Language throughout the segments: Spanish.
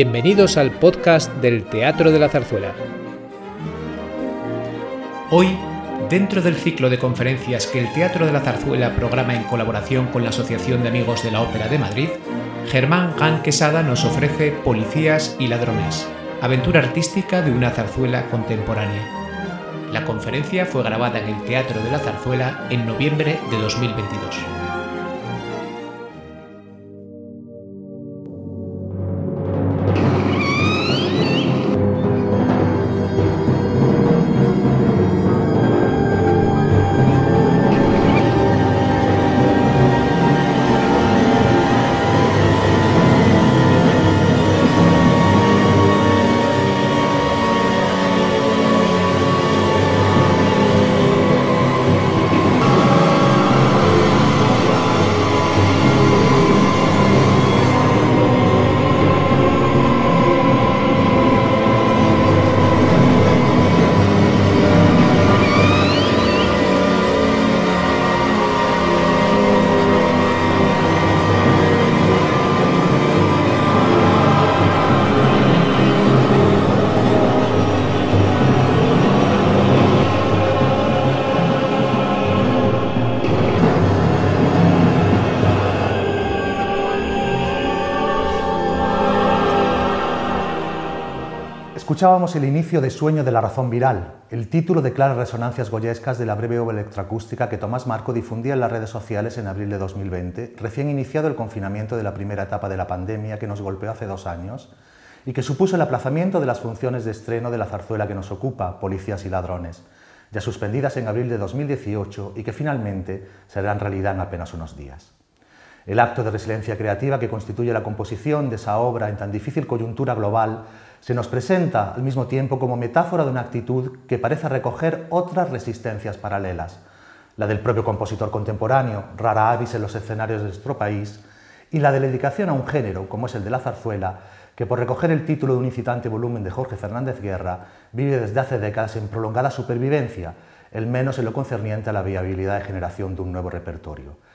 Bienvenidos al podcast del Teatro de la Zarzuela. Hoy, dentro del ciclo de conferencias que el Teatro de la Zarzuela programa en colaboración con la Asociación de Amigos de la Ópera de Madrid, Germán Gan Quesada nos ofrece Policías y Ladrones, aventura artística de una zarzuela contemporánea. La conferencia fue grabada en el Teatro de la Zarzuela en noviembre de 2022. Escuchábamos el inicio de Sueño de la razón viral, el título de claras resonancias goyescas de la breve obra electroacústica que Tomás Marco difundía en las redes sociales en abril de 2020, recién iniciado el confinamiento de la primera etapa de la pandemia que nos golpeó hace dos años y que supuso el aplazamiento de las funciones de estreno de la zarzuela que nos ocupa, Policías y Ladrones, ya suspendidas en abril de 2018 y que finalmente serán realidad en apenas unos días. El acto de resiliencia creativa que constituye la composición de esa obra en tan difícil coyuntura global se nos presenta al mismo tiempo como metáfora de una actitud que parece recoger otras resistencias paralelas, la del propio compositor contemporáneo, rara avis en los escenarios de nuestro país, y la de la dedicación a un género, como es el de la zarzuela, que por recoger el título de un incitante volumen de Jorge Fernández Guerra, vive desde hace décadas en prolongada supervivencia, el menos en lo concerniente a la viabilidad de generación de un nuevo repertorio.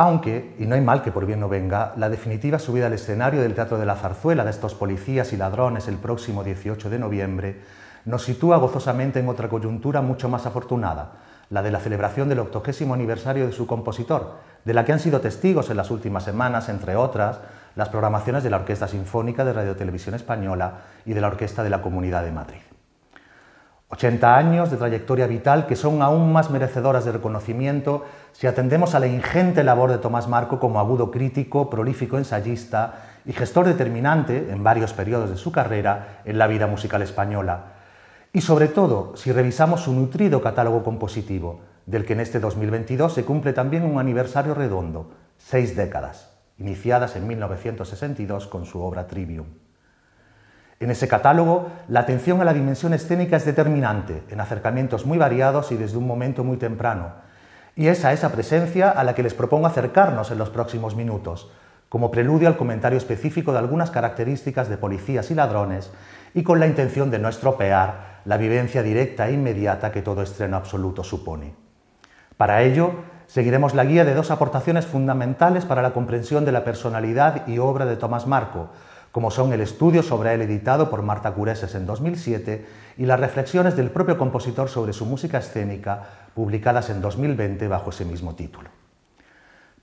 Aunque, y no hay mal que por bien no venga, la definitiva subida al escenario del Teatro de la Zarzuela de estos policías y ladrones el próximo 18 de noviembre nos sitúa gozosamente en otra coyuntura mucho más afortunada, la de la celebración del octogésimo aniversario de su compositor, de la que han sido testigos en las últimas semanas, entre otras, las programaciones de la Orquesta Sinfónica de Radio Televisión Española y de la Orquesta de la Comunidad de Madrid. 80 años de trayectoria vital que son aún más merecedoras de reconocimiento si atendemos a la ingente labor de Tomás Marco como agudo crítico, prolífico ensayista y gestor determinante en varios periodos de su carrera en la vida musical española. Y sobre todo, si revisamos su nutrido catálogo compositivo, del que en este 2022 se cumple también un aniversario redondo, seis décadas, iniciadas en 1962 con su obra Trivium. En ese catálogo, la atención a la dimensión escénica es determinante, en acercamientos muy variados y desde un momento muy temprano. Y es a esa presencia a la que les propongo acercarnos en los próximos minutos, como preludio al comentario específico de algunas características de policías y ladrones, y con la intención de no estropear la vivencia directa e inmediata que todo estreno absoluto supone. Para ello, seguiremos la guía de dos aportaciones fundamentales para la comprensión de la personalidad y obra de Tomás Marco, como son el estudio sobre él editado por Marta Cureses en 2007 y las reflexiones del propio compositor sobre su música escénica, publicadas en 2020 bajo ese mismo título.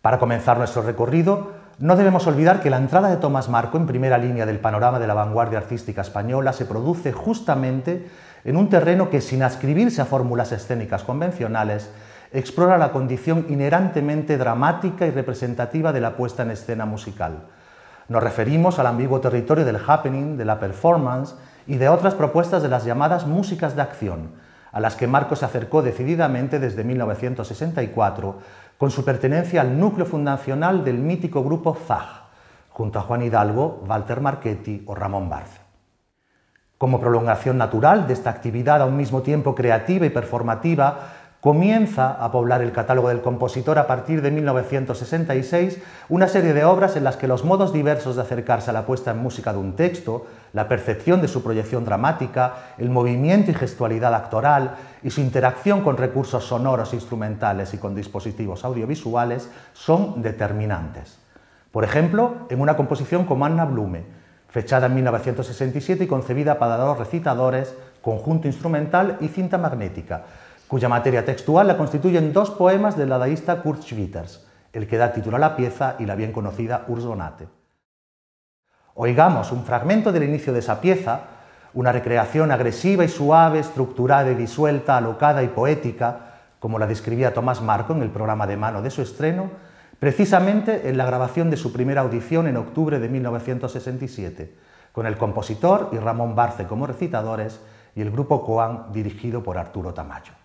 Para comenzar nuestro recorrido, no debemos olvidar que la entrada de Tomás Marco en primera línea del panorama de la vanguardia artística española se produce justamente en un terreno que, sin ascribirse a fórmulas escénicas convencionales, explora la condición inherentemente dramática y representativa de la puesta en escena musical, nos referimos al ambiguo territorio del happening, de la performance y de otras propuestas de las llamadas músicas de acción, a las que Marco se acercó decididamente desde 1964 con su pertenencia al núcleo fundacional del mítico grupo ZAG, junto a Juan Hidalgo, Walter Marchetti o Ramón Barce. Como prolongación natural de esta actividad a un mismo tiempo creativa y performativa, comienza a poblar el catálogo del compositor a partir de 1966 una serie de obras en las que los modos diversos de acercarse a la puesta en música de un texto, la percepción de su proyección dramática, el movimiento y gestualidad actoral y su interacción con recursos sonoros, instrumentales y con dispositivos audiovisuales son determinantes. Por ejemplo, en una composición como Anna Blume, fechada en 1967 y concebida para dos recitadores, conjunto instrumental y cinta magnética, cuya materia textual la constituyen dos poemas del dadaísta Kurt Schwitters, el que da título a la pieza y la bien conocida Ursonate. Oigamos un fragmento del inicio de esa pieza, una recreación agresiva y suave, estructurada y disuelta, alocada y poética, como la describía Tomás Marco en el programa de mano de su estreno, precisamente en la grabación de su primera audición en octubre de 1967, con el compositor y Ramón Barce como recitadores y el grupo Coan dirigido por Arturo Tamayo.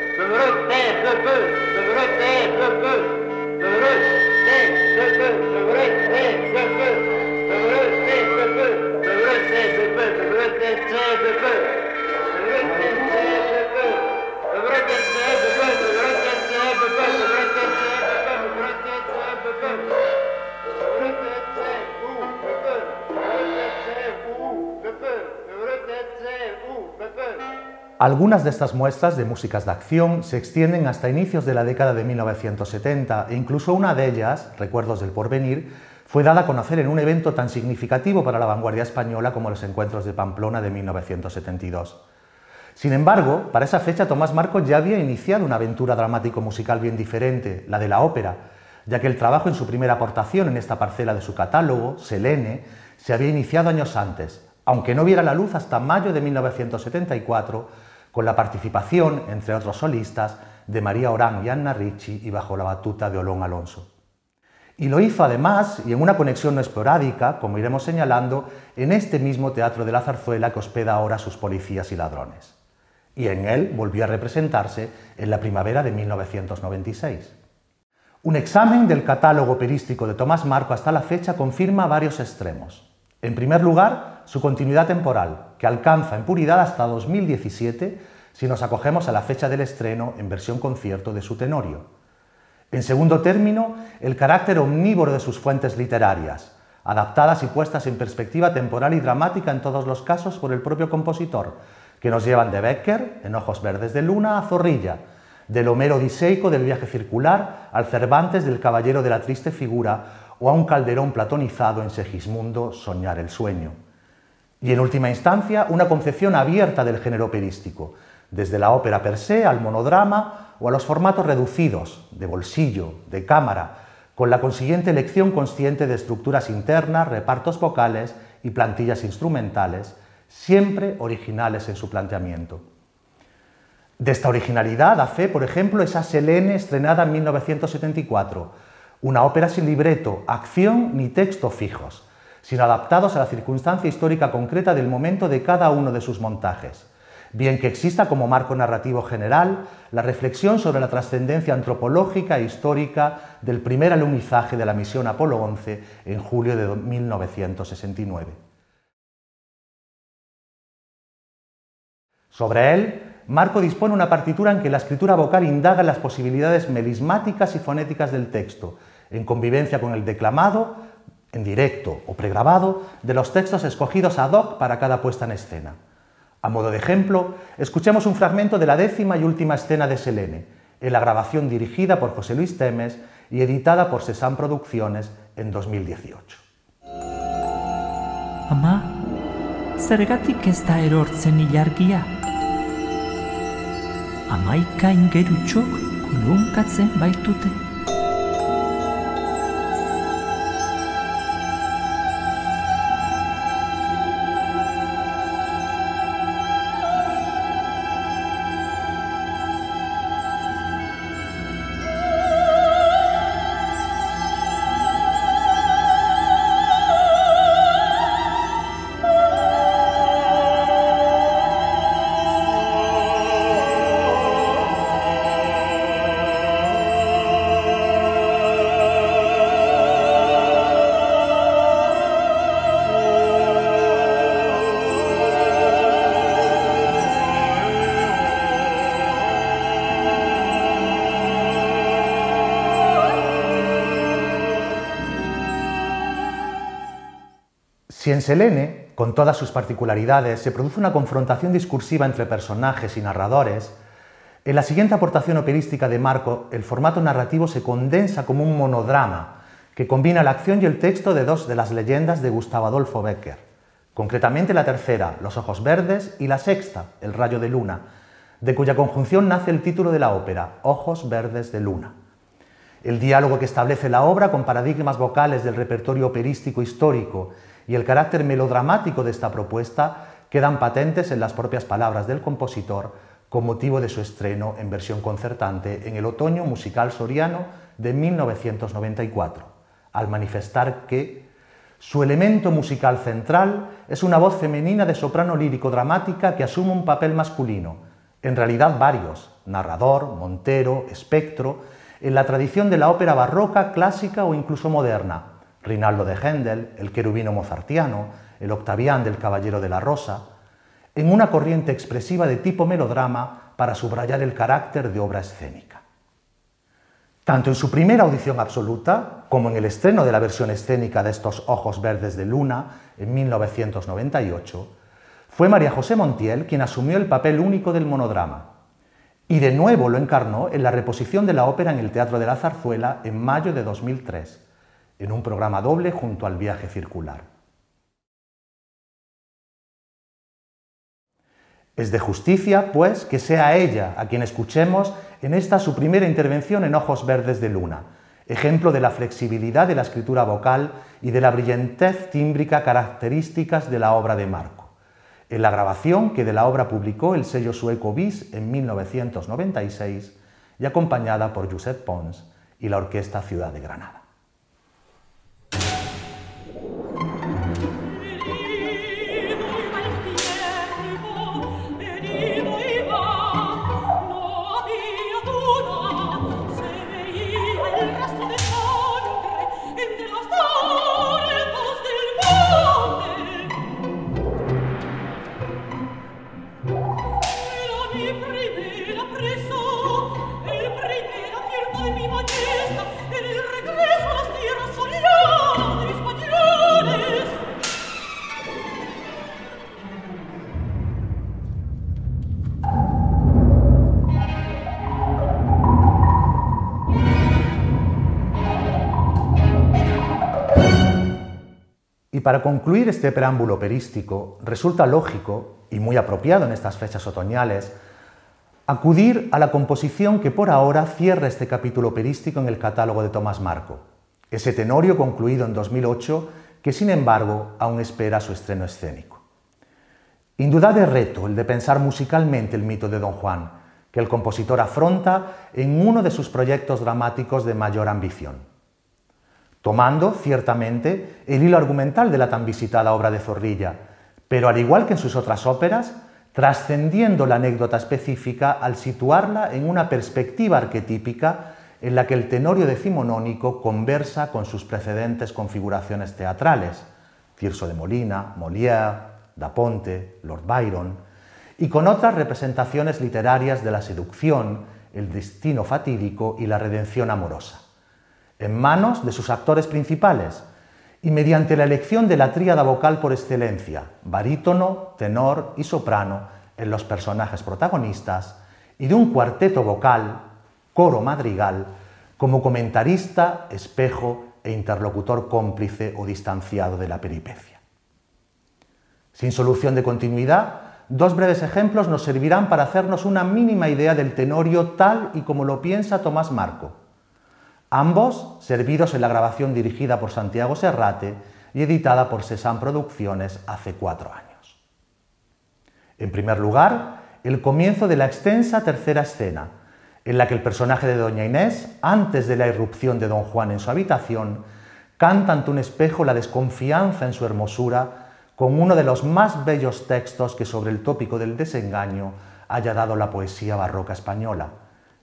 Je me retais, je peux, je me retais, je peux, je me retais, je peux, je me retais, je peux, je me retais, je peux, je me retais, je peux, je me retais, je peux, je. Algunas de estas muestras de músicas de acción se extienden hasta inicios de la década de 1970 e incluso una de ellas, Recuerdos del Porvenir, fue dada a conocer en un evento tan significativo para la vanguardia española como los encuentros de Pamplona de 1972. Sin embargo, para esa fecha Tomás Marcos ya había iniciado una aventura dramático-musical bien diferente, la de la ópera, ya que el trabajo en su primera aportación en esta parcela de su catálogo, Selene, se había iniciado años antes, aunque no viera la luz hasta mayo de 1974, con la participación, entre otros solistas, de María Orán y Anna Ricci y bajo la batuta de Olón Alonso. Y lo hizo además, y en una conexión no esporádica, como iremos señalando, en este mismo Teatro de la Zarzuela que hospeda ahora sus policías y ladrones. Y en él volvió a representarse en la primavera de 1996. Un examen del catálogo operístico de Tomás Marco hasta la fecha confirma varios extremos. En primer lugar, su continuidad temporal, que alcanza en puridad hasta 2017 si nos acogemos a la fecha del estreno en versión concierto de su Tenorio. En segundo término, el carácter omnívoro de sus fuentes literarias, adaptadas y puestas en perspectiva temporal y dramática en todos los casos por el propio compositor, que nos llevan de Becker, en Ojos Verdes de Luna, a Zorrilla, del Homero Odiseico del viaje circular al Cervantes del Caballero de la Triste Figura o a un calderón platonizado en Segismundo Soñar el Sueño. Y en última instancia, una concepción abierta del género operístico, desde la ópera per se al monodrama o a los formatos reducidos, de bolsillo, de cámara, con la consiguiente elección consciente de estructuras internas, repartos vocales y plantillas instrumentales, siempre originales en su planteamiento. De esta originalidad a fe, por ejemplo, esa Selene estrenada en 1974, una ópera sin libreto, acción ni texto fijos, sino adaptados a la circunstancia histórica concreta del momento de cada uno de sus montajes. Bien que exista como marco narrativo general la reflexión sobre la trascendencia antropológica e histórica del primer alunizaje de la misión Apolo 11 en julio de 1969. Sobre él, Marco dispone una partitura en que la escritura vocal indaga las posibilidades melismáticas y fonéticas del texto, en convivencia con el declamado, en directo o pregrabado, de los textos escogidos ad hoc para cada puesta en escena. A modo de ejemplo, escuchemos un fragmento de la décima y última escena de Selene, en la grabación dirigida por José Luis Temes y editada por Sesam Producciones en 2018. Ama, zergatik ez da erortzen ilargia? Amaika ingerutxok kulunkatzen baitute. Si en Selene, con todas sus particularidades, se produce una confrontación discursiva entre personajes y narradores, en la siguiente aportación operística de Marco, el formato narrativo se condensa como un monodrama que combina la acción y el texto de dos de las leyendas de Gustavo Adolfo Becker, concretamente la tercera, Los Ojos Verdes, y la sexta, El Rayo de Luna, de cuya conjunción nace el título de la ópera, Ojos Verdes de Luna. El diálogo que establece la obra con paradigmas vocales del repertorio operístico histórico y el carácter melodramático de esta propuesta quedan patentes en las propias palabras del compositor con motivo de su estreno en versión concertante en el otoño musical soriano de 1994, al manifestar que su elemento musical central es una voz femenina de soprano lírico-dramática que asume un papel masculino, en realidad varios, narrador, montero, espectro, en la tradición de la ópera barroca, clásica o incluso moderna, Rinaldo de Händel, el querubino mozartiano, el octavián del Caballero de la Rosa, en una corriente expresiva de tipo melodrama para subrayar el carácter de obra escénica. Tanto en su primera audición absoluta como en el estreno de la versión escénica de estos Ojos Verdes de Luna en 1998, fue María José Montiel quien asumió el papel único del monodrama, y de nuevo lo encarnó en la reposición de la ópera en el Teatro de la Zarzuela en mayo de 2003, en un programa doble junto al viaje circular. Es de justicia, pues, que sea ella a quien escuchemos en esta su primera intervención en Ojos Verdes de Luna, ejemplo de la flexibilidad de la escritura vocal y de la brillantez tímbrica características de la obra de Marco. En la grabación que de la obra publicó el sello sueco BIS en 1996 y acompañada por Josep Pons y la Orquesta Ciudad de Granada. Y para concluir este preámbulo operístico, resulta lógico y muy apropiado en estas fechas otoñales acudir a la composición que por ahora cierra este capítulo operístico en el catálogo de Tomás Marco, ese tenorio concluido en 2008 que sin embargo aún espera su estreno escénico. Indudable reto el de pensar musicalmente el mito de Don Juan, que el compositor afronta en uno de sus proyectos dramáticos de mayor ambición tomando, ciertamente, el hilo argumental de la tan visitada obra de Zorrilla, pero al igual que en sus otras óperas, trascendiendo la anécdota específica al situarla en una perspectiva arquetípica en la que el tenorio decimonónico conversa con sus precedentes configuraciones teatrales, Tirso de Molina, Molière, Da Ponte, Lord Byron, y con otras representaciones literarias de la seducción, el destino fatídico y la redención amorosa en manos de sus actores principales y mediante la elección de la tríada vocal por excelencia, barítono, tenor y soprano en los personajes protagonistas y de un cuarteto vocal, coro madrigal, como comentarista, espejo e interlocutor cómplice o distanciado de la peripecia. Sin solución de continuidad, dos breves ejemplos nos servirán para hacernos una mínima idea del tenorio tal y como lo piensa Tomás Marco, ambos servidos en la grabación dirigida por Santiago Serrate y editada por Sesam Producciones hace cuatro años. En primer lugar, el comienzo de la extensa tercera escena, en la que el personaje de Doña Inés, antes de la irrupción de Don Juan en su habitación, canta ante un espejo la desconfianza en su hermosura con uno de los más bellos textos que sobre el tópico del desengaño haya dado la poesía barroca española,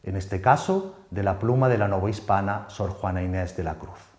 en este caso de la pluma de la novohispana Sor Juana Inés de la Cruz.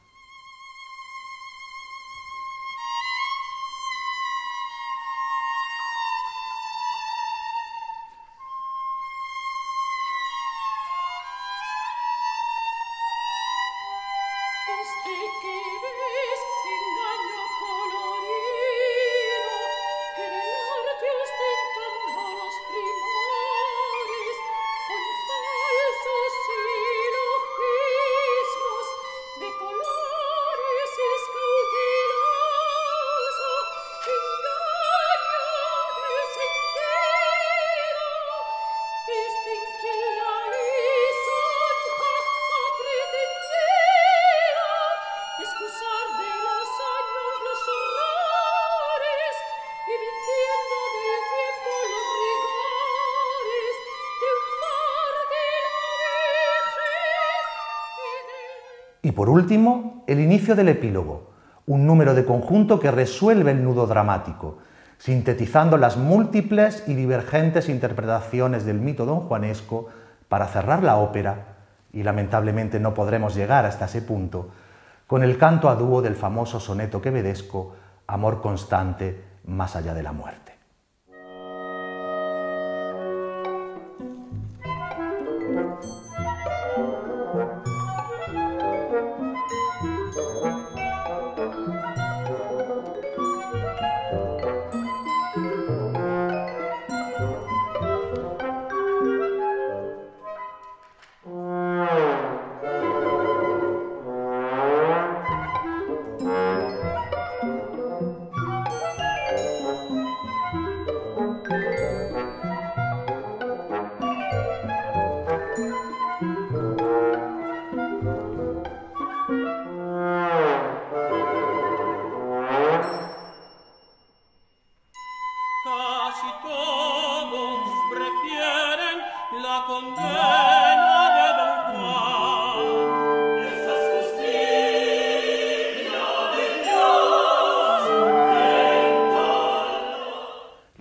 Y por último, el inicio del epílogo, un número de conjunto que resuelve el nudo dramático, sintetizando las múltiples y divergentes interpretaciones del mito don Juanesco para cerrar la ópera, y lamentablemente no podremos llegar hasta ese punto, con el canto a dúo del famoso soneto quevedesco Amor constante más allá de la muerte.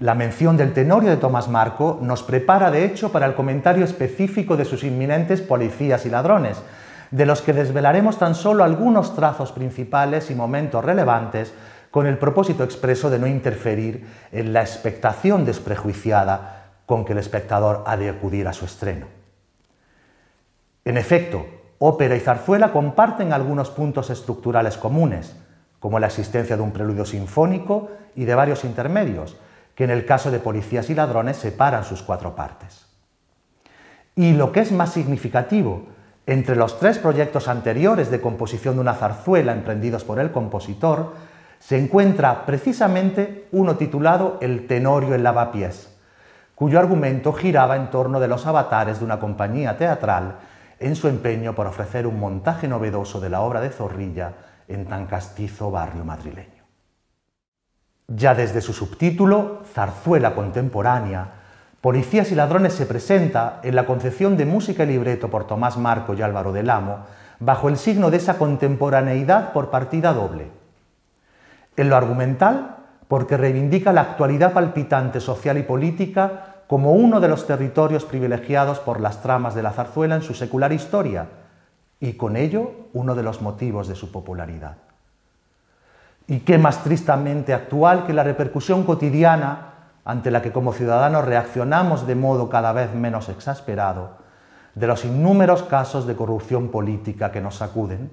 La mención del tenorio de Tomás Marco nos prepara de hecho para el comentario específico de sus inminentes policías y ladrones, de los que desvelaremos tan solo algunos trazos principales y momentos relevantes con el propósito expreso de no interferir en la expectación desprejuiciada con que el espectador ha de acudir a su estreno. En efecto, ópera y zarzuela comparten algunos puntos estructurales comunes, como la existencia de un preludio sinfónico y de varios intermedios, que en el caso de policías y ladrones separan sus cuatro partes. Y lo que es más significativo, entre los tres proyectos anteriores de composición de una zarzuela emprendidos por el compositor, se encuentra precisamente uno titulado El Tenorio en lavapiés, cuyo argumento giraba en torno de los avatares de una compañía teatral en su empeño por ofrecer un montaje novedoso de la obra de Zorrilla en tan castizo barrio madrileño. Ya desde su subtítulo, Zarzuela Contemporánea, Policías y Ladrones se presenta en la concepción de música y libreto por Tomás Marco y Álvaro del Amo, bajo el signo de esa contemporaneidad por partida doble. En lo argumental, porque reivindica la actualidad palpitante social y política como uno de los territorios privilegiados por las tramas de la zarzuela en su secular historia, y con ello uno de los motivos de su popularidad. Y qué más tristamente actual que la repercusión cotidiana ante la que como ciudadanos reaccionamos de modo cada vez menos exasperado de los innúmeros casos de corrupción política que nos sacuden.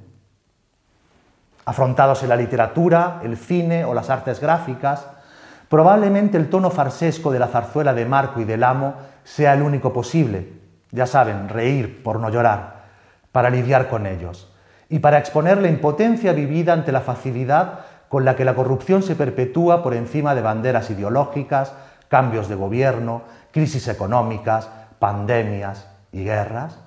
Afrontados en la literatura, el cine o las artes gráficas, probablemente el tono farsesco de la zarzuela de Marco y del Amo sea el único posible, ya saben, reír por no llorar, para lidiar con ellos y para exponer la impotencia vivida ante la facilidad con la que la corrupción se perpetúa por encima de banderas ideológicas, cambios de gobierno, crisis económicas, pandemias y guerras,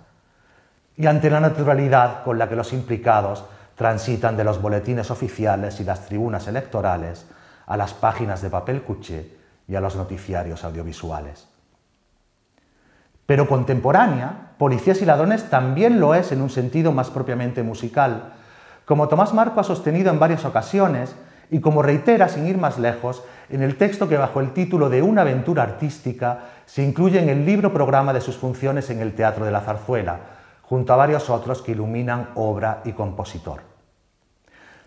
y ante la naturalidad con la que los implicados transitan de los boletines oficiales y las tribunas electorales a las páginas de papel cuché y a los noticiarios audiovisuales. Pero contemporánea, Policías y Ladrones también lo es en un sentido más propiamente musical, como Tomás Marco ha sostenido en varias ocasiones y como reitera sin ir más lejos en el texto que bajo el título de Una aventura artística se incluye en el libro programa de sus funciones en el Teatro de la Zarzuela, junto a varios otros que iluminan obra y compositor.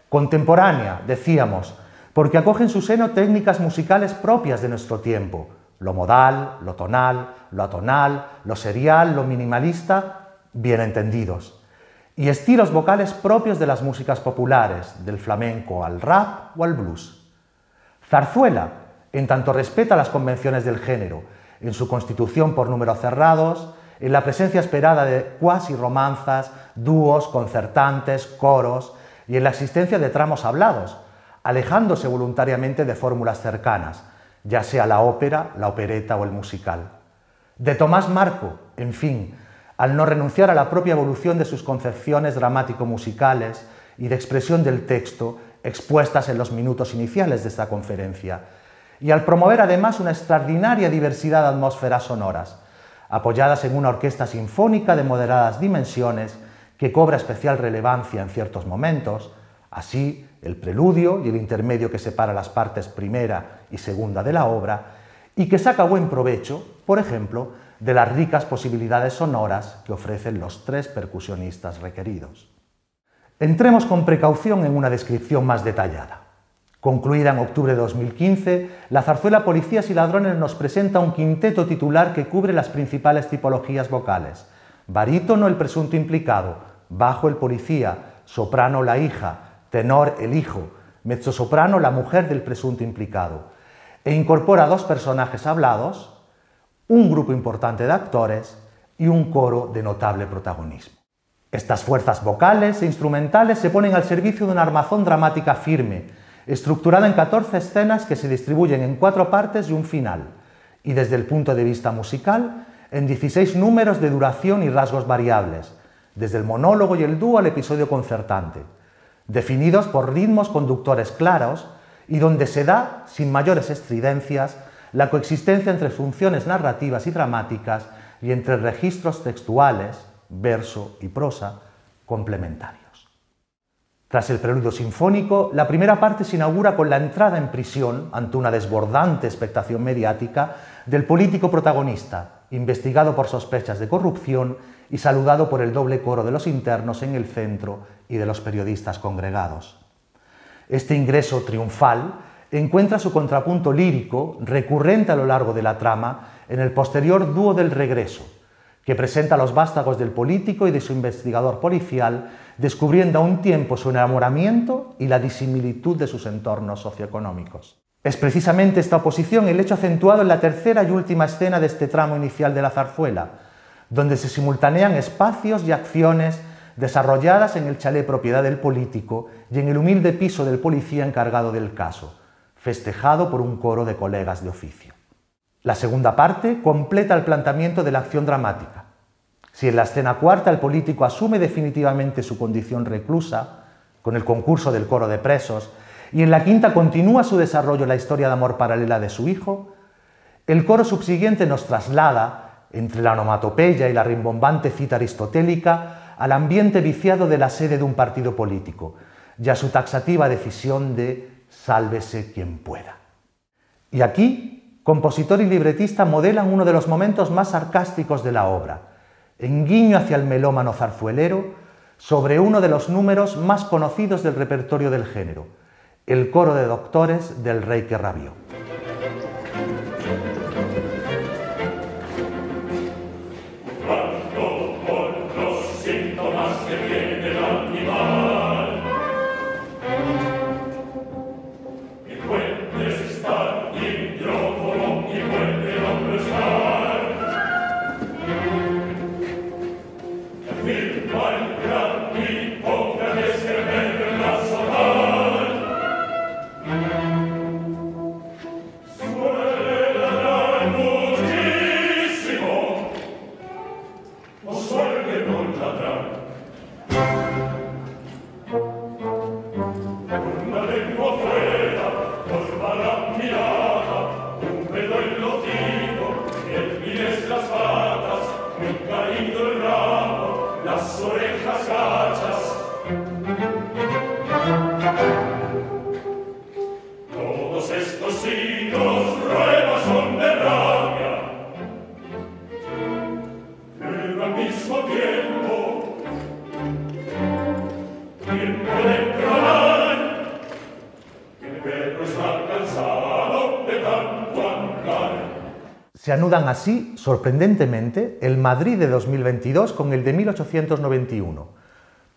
Contemporánea, decíamos, porque acoge en su seno técnicas musicales propias de nuestro tiempo, lo modal, lo tonal, lo atonal, lo serial, lo minimalista, bien entendidos y estilos vocales propios de las músicas populares, del flamenco al rap o al blues. Zarzuela, en tanto respeta las convenciones del género, en su constitución por números cerrados, en la presencia esperada de cuasi romanzas, dúos, concertantes, coros y en la existencia de tramos hablados, alejándose voluntariamente de fórmulas cercanas, ya sea la ópera, la opereta o el musical. De Tomás Marco, en fin, al no renunciar a la propia evolución de sus concepciones dramático-musicales y de expresión del texto expuestas en los minutos iniciales de esta conferencia, y al promover además una extraordinaria diversidad de atmósferas sonoras, apoyadas en una orquesta sinfónica de moderadas dimensiones que cobra especial relevancia en ciertos momentos, así el preludio y el intermedio que separa las partes primera y segunda de la obra, y que saca buen provecho, por ejemplo, de las ricas posibilidades sonoras que ofrecen los tres percusionistas requeridos. Entremos con precaución en una descripción más detallada. Concluida en octubre de 2015, la zarzuela Policías y Ladrones nos presenta un quinteto titular que cubre las principales tipologías vocales. Barítono el presunto implicado, bajo el policía, soprano la hija, tenor el hijo, mezzosoprano la mujer del presunto implicado, e incorpora dos personajes hablados, un grupo importante de actores y un coro de notable protagonismo. Estas fuerzas vocales e instrumentales se ponen al servicio de una armazón dramática firme, estructurada en 14 escenas que se distribuyen en cuatro partes y un final, y desde el punto de vista musical, en 16 números de duración y rasgos variables, desde el monólogo y el dúo al episodio concertante, definidos por ritmos conductores claros y donde se da, sin mayores estridencias, la coexistencia entre funciones narrativas y dramáticas y entre registros textuales, verso y prosa, complementarios. Tras el preludio sinfónico, la primera parte se inaugura con la entrada en prisión, ante una desbordante expectación mediática, del político protagonista, investigado por sospechas de corrupción y saludado por el doble coro de los internos en el centro y de los periodistas congregados. Este ingreso triunfal encuentra su contrapunto lírico, recurrente a lo largo de la trama, en el posterior dúo del regreso, que presenta los vástagos del político y de su investigador policial, descubriendo a un tiempo su enamoramiento y la disimilitud de sus entornos socioeconómicos. Es precisamente esta oposición el hecho acentuado en la tercera y última escena de este tramo inicial de la zarzuela, donde se simultanean espacios y acciones desarrolladas en el chalet propiedad del político y en el humilde piso del policía encargado del caso, festejado por un coro de colegas de oficio. La segunda parte completa el planteamiento de la acción dramática. Si en la escena cuarta el político asume definitivamente su condición reclusa, con el concurso del coro de presos, y en la quinta continúa su desarrollo la historia de amor paralela de su hijo, el coro subsiguiente nos traslada entre la onomatopeya y la rimbombante cita aristotélica, al ambiente viciado de la sede de un partido político y a su taxativa decisión de sálvese quien pueda. Y aquí, compositor y libretista modelan uno de los momentos más sarcásticos de la obra, en guiño hacia el melómano zarzuelero, sobre uno de los números más conocidos del repertorio del género, el coro de doctores del rey que rabió. Así, sorprendentemente, el Madrid de 2022 con el de 1891,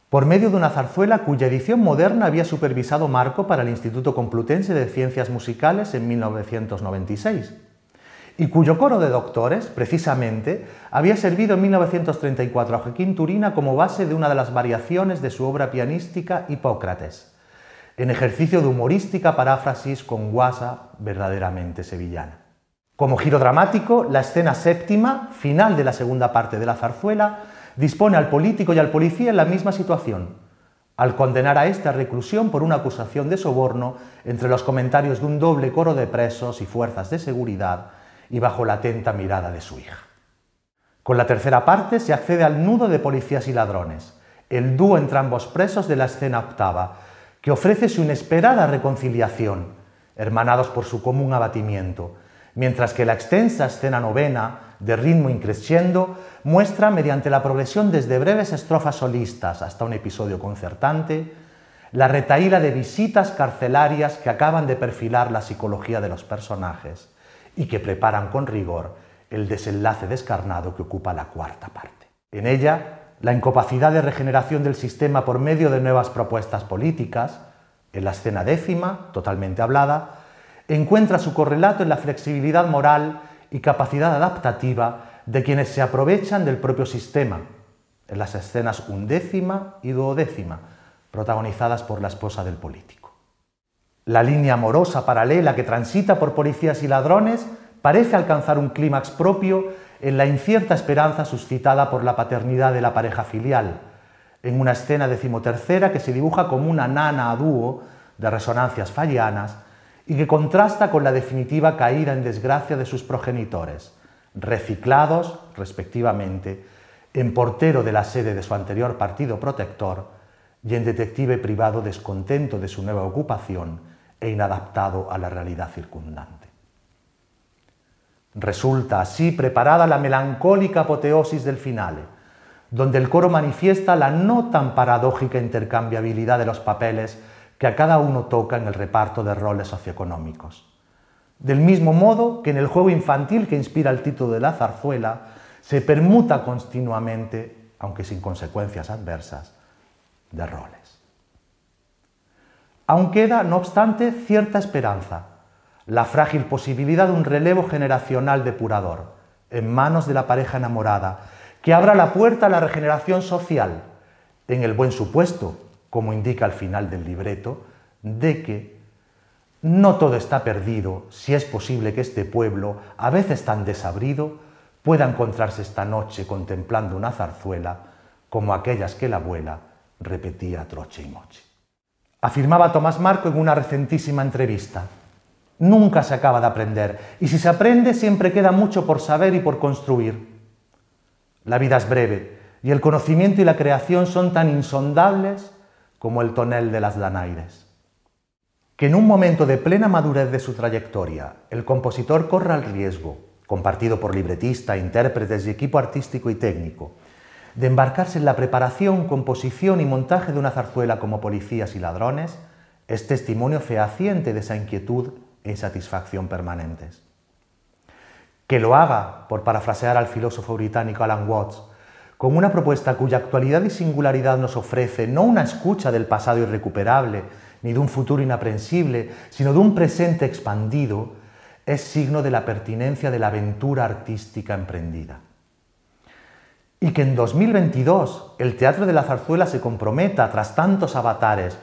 por medio de una zarzuela cuya edición moderna había supervisado Marco para el Instituto Complutense de Ciencias Musicales en 1996, y cuyo coro de doctores, precisamente, había servido en 1934 a Joaquín Turina como base de una de las variaciones de su obra pianística Hipócrates, en ejercicio de humorística paráfrasis con guasa verdaderamente sevillana. Como giro dramático, la escena séptima, final de la segunda parte de la zarzuela, dispone al político y al policía en la misma situación, al condenar a esta reclusión por una acusación de soborno entre los comentarios de un doble coro de presos y fuerzas de seguridad y bajo la atenta mirada de su hija. Con la tercera parte se accede al nudo de policías y ladrones, el dúo entre ambos presos de la escena octava, que ofrece su inesperada reconciliación, hermanados por su común abatimiento, mientras que la extensa escena novena, de ritmo increciendo, muestra, mediante la progresión desde breves estrofas solistas hasta un episodio concertante, la retaíla de visitas carcelarias que acaban de perfilar la psicología de los personajes y que preparan con rigor el desenlace descarnado que ocupa la cuarta parte. En ella, la incapacidad de regeneración del sistema por medio de nuevas propuestas políticas, en la escena décima, totalmente hablada, encuentra su correlato en la flexibilidad moral y capacidad adaptativa de quienes se aprovechan del propio sistema, en las escenas undécima y duodécima, protagonizadas por la esposa del político. La línea amorosa paralela que transita por policías y ladrones parece alcanzar un clímax propio en la incierta esperanza suscitada por la paternidad de la pareja filial, en una escena decimotercera que se dibuja como una nana a dúo de resonancias fallianas y que contrasta con la definitiva caída en desgracia de sus progenitores, reciclados, respectivamente, en portero de la sede de su anterior partido protector y en detective privado descontento de su nueva ocupación e inadaptado a la realidad circundante. Resulta así preparada la melancólica apoteosis del finale, donde el coro manifiesta la no tan paradójica intercambiabilidad de los papeles que a cada uno toca en el reparto de roles socioeconómicos. Del mismo modo que en el juego infantil que inspira el título de la zarzuela, se permuta continuamente, aunque sin consecuencias adversas, de roles. Aún queda, no obstante, cierta esperanza, la frágil posibilidad de un relevo generacional depurador en manos de la pareja enamorada, que abra la puerta a la regeneración social, en el buen supuesto, como indica el final del libreto, de que no todo está perdido si es posible que este pueblo, a veces tan desabrido, pueda encontrarse esta noche contemplando una zarzuela como aquellas que la abuela repetía troche y moche. Afirmaba Tomás Marco en una recentísima entrevista. Nunca se acaba de aprender, y si se aprende siempre queda mucho por saber y por construir. La vida es breve, y el conocimiento y la creación son tan insondables como el tonel de las Danaires. Que en un momento de plena madurez de su trayectoria, el compositor corra el riesgo, compartido por libretista, intérpretes y equipo artístico y técnico, de embarcarse en la preparación, composición y montaje de una zarzuela como Policías y Ladrones es testimonio fehaciente de esa inquietud e insatisfacción permanentes. Que lo haga, por parafrasear al filósofo británico Alan Watts, con una propuesta cuya actualidad y singularidad nos ofrece no una escucha del pasado irrecuperable, ni de un futuro inaprensible, sino de un presente expandido, es signo de la pertinencia de la aventura artística emprendida. Y que en 2022 el Teatro de la Zarzuela se comprometa, tras tantos avatares,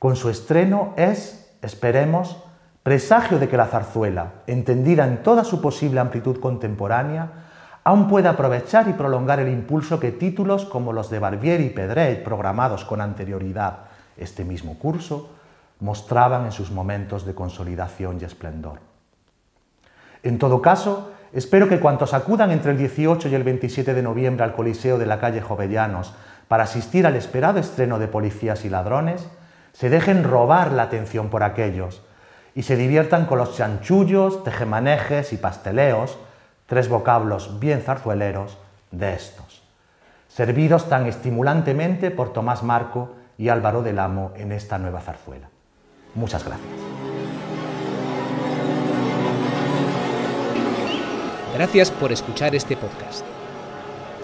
con su estreno es, esperemos, presagio de que la zarzuela, entendida en toda su posible amplitud contemporánea, aún puede aprovechar y prolongar el impulso que títulos como los de Barbieri y Pedret, programados con anterioridad este mismo curso, mostraban en sus momentos de consolidación y esplendor. En todo caso, Espero que cuantos acudan entre el 18 y el 27 de noviembre al Coliseo de la calle Jovellanos para asistir al esperado estreno de Policías y Ladrones, se dejen robar la atención por aquellos y se diviertan con los chanchullos, tejemanejes y pasteleos, tres vocablos bien zarzueleros, de estos, servidos tan estimulantemente por Tomás Marco y Álvaro del Amo en esta nueva zarzuela. Muchas gracias. Gracias por escuchar este podcast.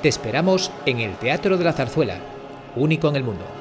Te esperamos en el Teatro de la Zarzuela, único en el mundo.